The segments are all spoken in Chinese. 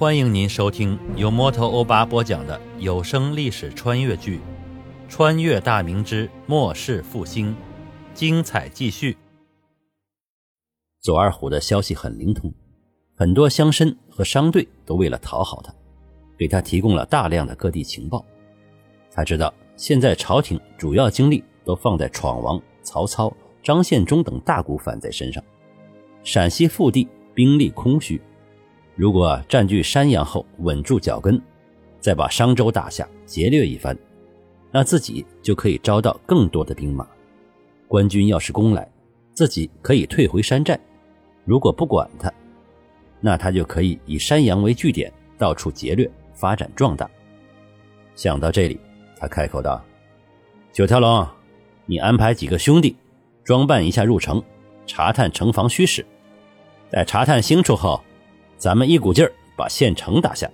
欢迎您收听由摩托欧巴播讲的有声历史穿越剧《穿越大明之末世复兴》，精彩继续。左二虎的消息很灵通，很多乡绅和商队都为了讨好他，给他提供了大量的各地情报。他知道现在朝廷主要精力都放在闯王曹操、张献忠等大股反贼身上，陕西腹地兵力空虚。如果占据山阳后稳住脚跟，再把商州打下劫掠一番，那自己就可以招到更多的兵马。官军要是攻来，自己可以退回山寨；如果不管他，那他就可以以山阳为据点，到处劫掠，发展壮大。想到这里，他开口道：“九条龙，你安排几个兄弟，装扮一下入城，查探城防虚实。待查探清楚后。”咱们一股劲儿把县城打下。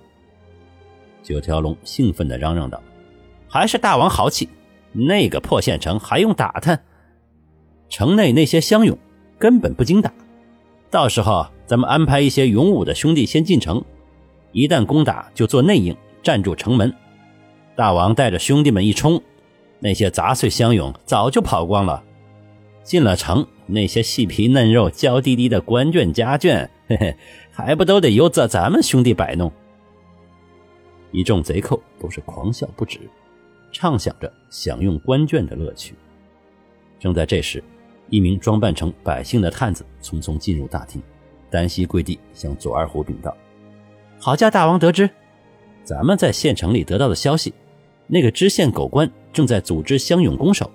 九条龙兴奋地嚷嚷道：“还是大王豪气！那个破县城还用打探？城内那些乡勇根本不经打。到时候咱们安排一些勇武的兄弟先进城，一旦攻打就做内应，占住城门。大王带着兄弟们一冲，那些杂碎乡勇早就跑光了。进了城，那些细皮嫩肉、娇滴滴的官眷家眷。”嘿嘿，还不都得由咱咱们兄弟摆弄？一众贼寇都是狂笑不止，畅想着享用官眷的乐趣。正在这时，一名装扮成百姓的探子匆匆进入大厅，单膝跪地向左二虎禀道：“好家大王得知，咱们在县城里得到的消息，那个知县狗官正在组织乡勇攻守，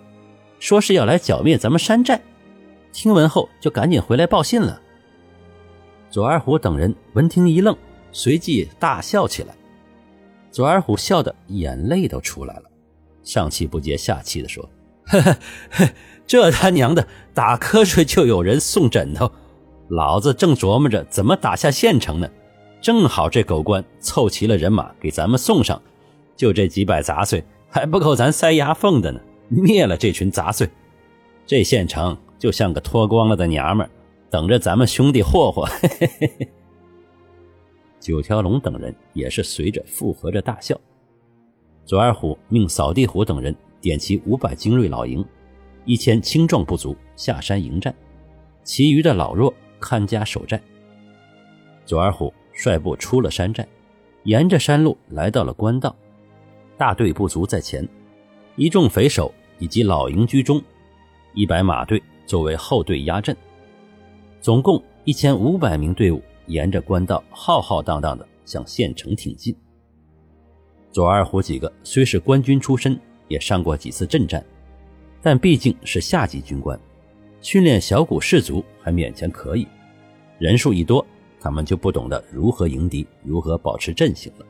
说是要来剿灭咱们山寨。听闻后就赶紧回来报信了。”左二虎等人闻听一愣，随即大笑起来。左二虎笑得眼泪都出来了，上气不接下气地说：“呵呵呵，这他娘的打瞌睡就有人送枕头，老子正琢磨着怎么打下县城呢，正好这狗官凑齐了人马给咱们送上，就这几百杂碎还不够咱塞牙缝的呢。灭了这群杂碎，这县城就像个脱光了的娘们儿。”等着咱们兄弟霍霍，九条龙等人也是随着附和着大笑。左二虎命扫地虎等人点齐五百精锐老营，一千青壮部族下山迎战，其余的老弱看家守寨。左二虎率部出了山寨，沿着山路来到了官道，大队部族在前，一众匪首以及老营居中，一百马队作为后队压阵。总共一千五百名队伍沿着官道浩浩荡荡地向县城挺进。左二虎几个虽是官军出身，也上过几次阵战，但毕竟是下级军官，训练小股士卒还勉强可以。人数一多，他们就不懂得如何迎敌，如何保持阵型了。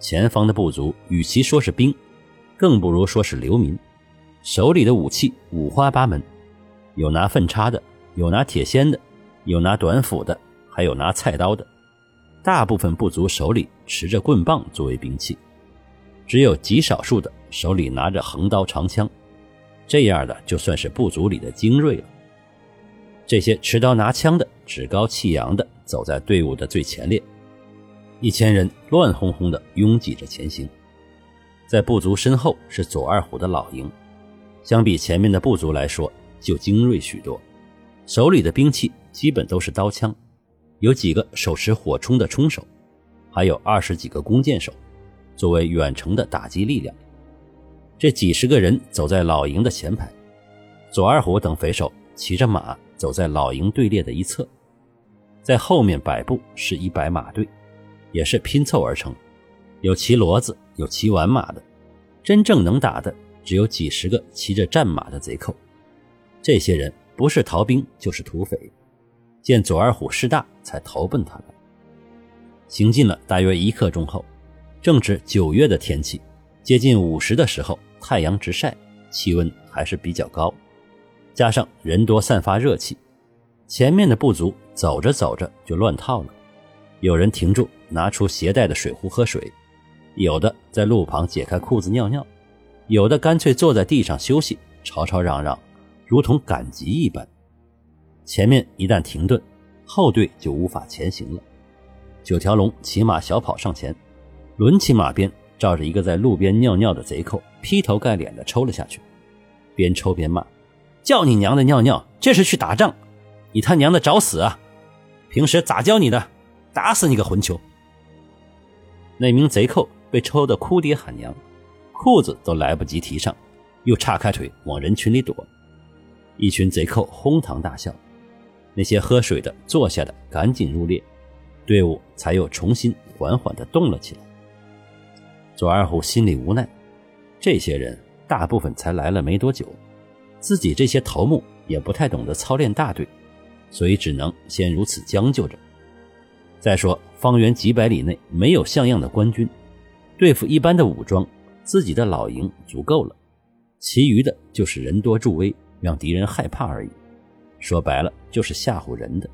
前方的部族与其说是兵，更不如说是流民，手里的武器五花八门，有拿粪叉的。有拿铁锨的，有拿短斧的，还有拿菜刀的。大部分部族手里持着棍棒作为兵器，只有极少数的手里拿着横刀长枪。这样的就算是部族里的精锐了。这些持刀拿枪的，趾高气扬的走在队伍的最前列。一千人乱哄哄的拥挤着前行，在部族身后是左二虎的老营，相比前面的部族来说，就精锐许多。手里的兵器基本都是刀枪，有几个手持火冲的冲手，还有二十几个弓箭手，作为远程的打击力量。这几十个人走在老营的前排，左二虎等匪首骑着马走在老营队列的一侧，在后面摆布是一百马队，也是拼凑而成，有骑骡子，有骑完马的，真正能打的只有几十个骑着战马的贼寇。这些人。不是逃兵就是土匪，见左二虎势大，才投奔他们。行进了大约一刻钟后，正值九月的天气，接近午时的时候，太阳直晒，气温还是比较高，加上人多散发热气，前面的部族走着走着就乱套了。有人停住，拿出携带的水壶喝水；有的在路旁解开裤子尿尿；有的干脆坐在地上休息，吵吵嚷嚷。如同赶集一般，前面一旦停顿，后队就无法前行了。九条龙骑马小跑上前，抡起马鞭，照着一个在路边尿尿的贼寇劈头盖脸的抽了下去，边抽边骂：“叫你娘的尿尿，这是去打仗！你他娘的找死啊！平时咋教你的？打死你个混球！”那名贼寇被抽得哭爹喊娘，裤子都来不及提上，又叉开腿往人群里躲。一群贼寇哄堂大笑，那些喝水的、坐下的赶紧入列。队伍才又重新缓缓地动了起来。左二虎心里无奈，这些人大部分才来了没多久，自己这些头目也不太懂得操练大队，所以只能先如此将就着。再说，方圆几百里内没有像样的官军，对付一般的武装，自己的老营足够了，其余的就是人多助威，让敌人害怕而已。说白了，就是吓唬人的。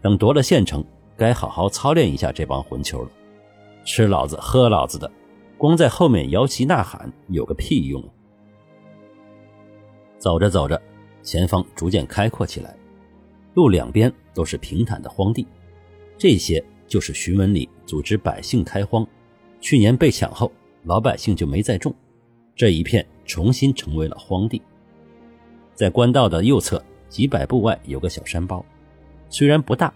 等夺了县城。该好好操练一下这帮混球了，吃老子喝老子的，光在后面摇旗呐喊有个屁用！走着走着，前方逐渐开阔起来，路两边都是平坦的荒地，这些就是徐文礼组织百姓开荒。去年被抢后，老百姓就没再种，这一片重新成为了荒地。在官道的右侧几百步外有个小山包，虽然不大。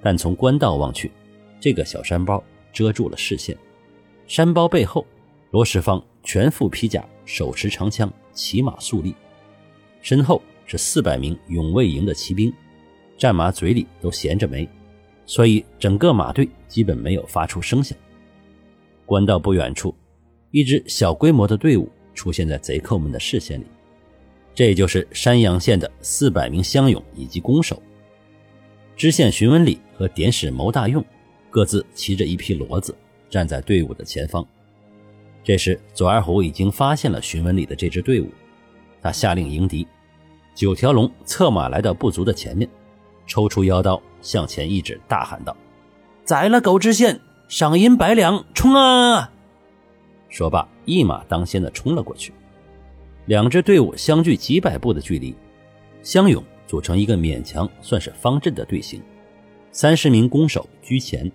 但从官道望去，这个小山包遮住了视线。山包背后，罗世芳全副披甲，手持长枪，骑马肃立。身后是四百名永卫营的骑兵，战马嘴里都衔着煤，所以整个马队基本没有发出声响。官道不远处，一支小规模的队伍出现在贼寇们的视线里，这就是山阳县的四百名乡勇以及弓手。知县荀文礼和典史牟大用各自骑着一匹骡子，站在队伍的前方。这时，左二虎已经发现了荀文礼的这支队伍，他下令迎敌。九条龙策马来到部族的前面，抽出腰刀向前一指，大喊道：“宰了狗知县，赏银百两，冲啊！”说罢，一马当先的冲了过去。两支队伍相距几百步的距离，相拥。组成一个勉强算是方阵的队形，三十名弓手居前，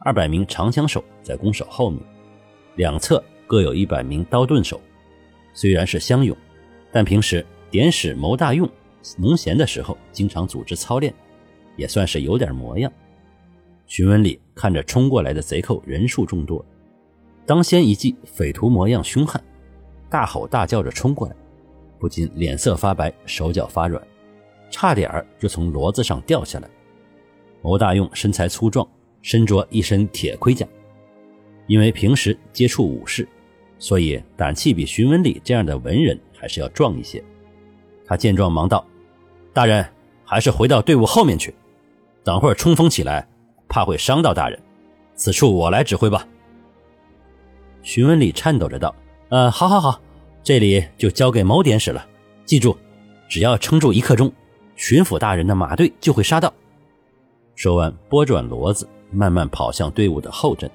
二百名长枪手在弓手后面，两侧各有一百名刀盾手。虽然是乡勇，但平时典史谋大用农闲的时候经常组织操练，也算是有点模样。徐文礼看着冲过来的贼寇人数众多，当先一记匪徒模样凶悍，大吼大叫着冲过来，不禁脸色发白，手脚发软。差点儿就从骡子上掉下来。牟大用身材粗壮，身着一身铁盔甲，因为平时接触武士，所以胆气比荀文礼这样的文人还是要壮一些。他见状忙道：“大人，还是回到队伍后面去，等会儿冲锋起来，怕会伤到大人。此处我来指挥吧。”荀文礼颤抖着道：“呃，好好好，这里就交给某典史了。记住，只要撑住一刻钟。”巡抚大人的马队就会杀到。说完，拨转骡子，慢慢跑向队伍的后阵。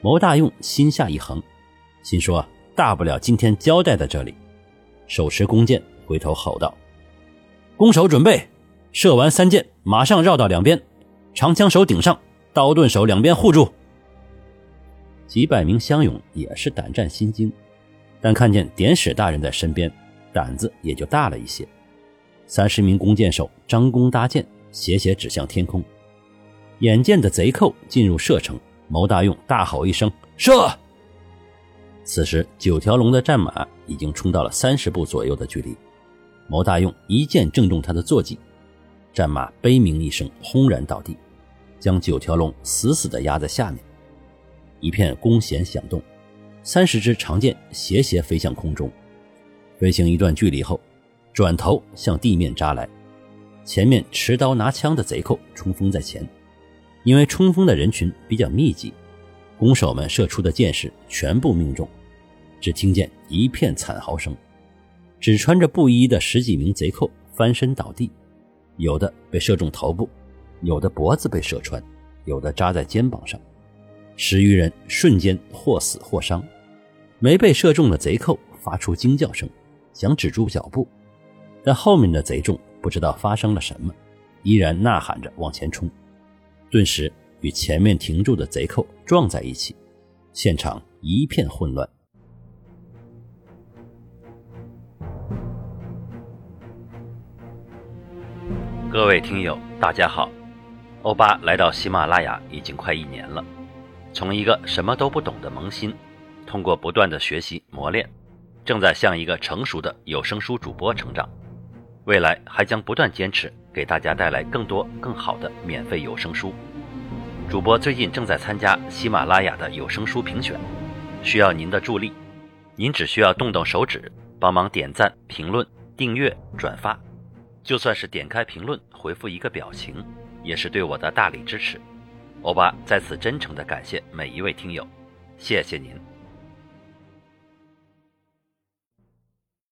牟大用心下一横，心说：大不了今天交代在这里。手持弓箭，回头吼道：“弓手准备，射完三箭，马上绕到两边，长枪手顶上，刀盾手两边护住。”几百名乡勇也是胆战心惊，但看见典史大人在身边，胆子也就大了一些。三十名弓箭手张弓搭箭，斜斜指向天空。眼见的贼寇进入射程，牟大用大吼一声：“射！”此时，九条龙的战马已经冲到了三十步左右的距离。牟大用一箭正中他的坐骑，战马悲鸣一声，轰然倒地，将九条龙死死地压在下面。一片弓弦响动，三十支长箭斜斜飞向空中，飞行一段距离后。转头向地面扎来，前面持刀拿枪的贼寇冲锋在前，因为冲锋的人群比较密集，弓手们射出的箭矢全部命中，只听见一片惨嚎声，只穿着布衣的十几名贼寇翻身倒地，有的被射中头部，有的脖子被射穿，有的扎在肩膀上，十余人瞬间或死或伤，没被射中的贼寇发出惊叫声，想止住脚步。但后面的贼众不知道发生了什么，依然呐喊着往前冲，顿时与前面停住的贼寇撞在一起，现场一片混乱。各位听友，大家好，欧巴来到喜马拉雅已经快一年了，从一个什么都不懂的萌新，通过不断的学习磨练，正在向一个成熟的有声书主播成长。未来还将不断坚持，给大家带来更多更好的免费有声书。主播最近正在参加喜马拉雅的有声书评选，需要您的助力。您只需要动动手指，帮忙点赞、评论、订阅、转发，就算是点开评论回复一个表情，也是对我的大力支持。欧巴在此真诚的感谢每一位听友，谢谢您。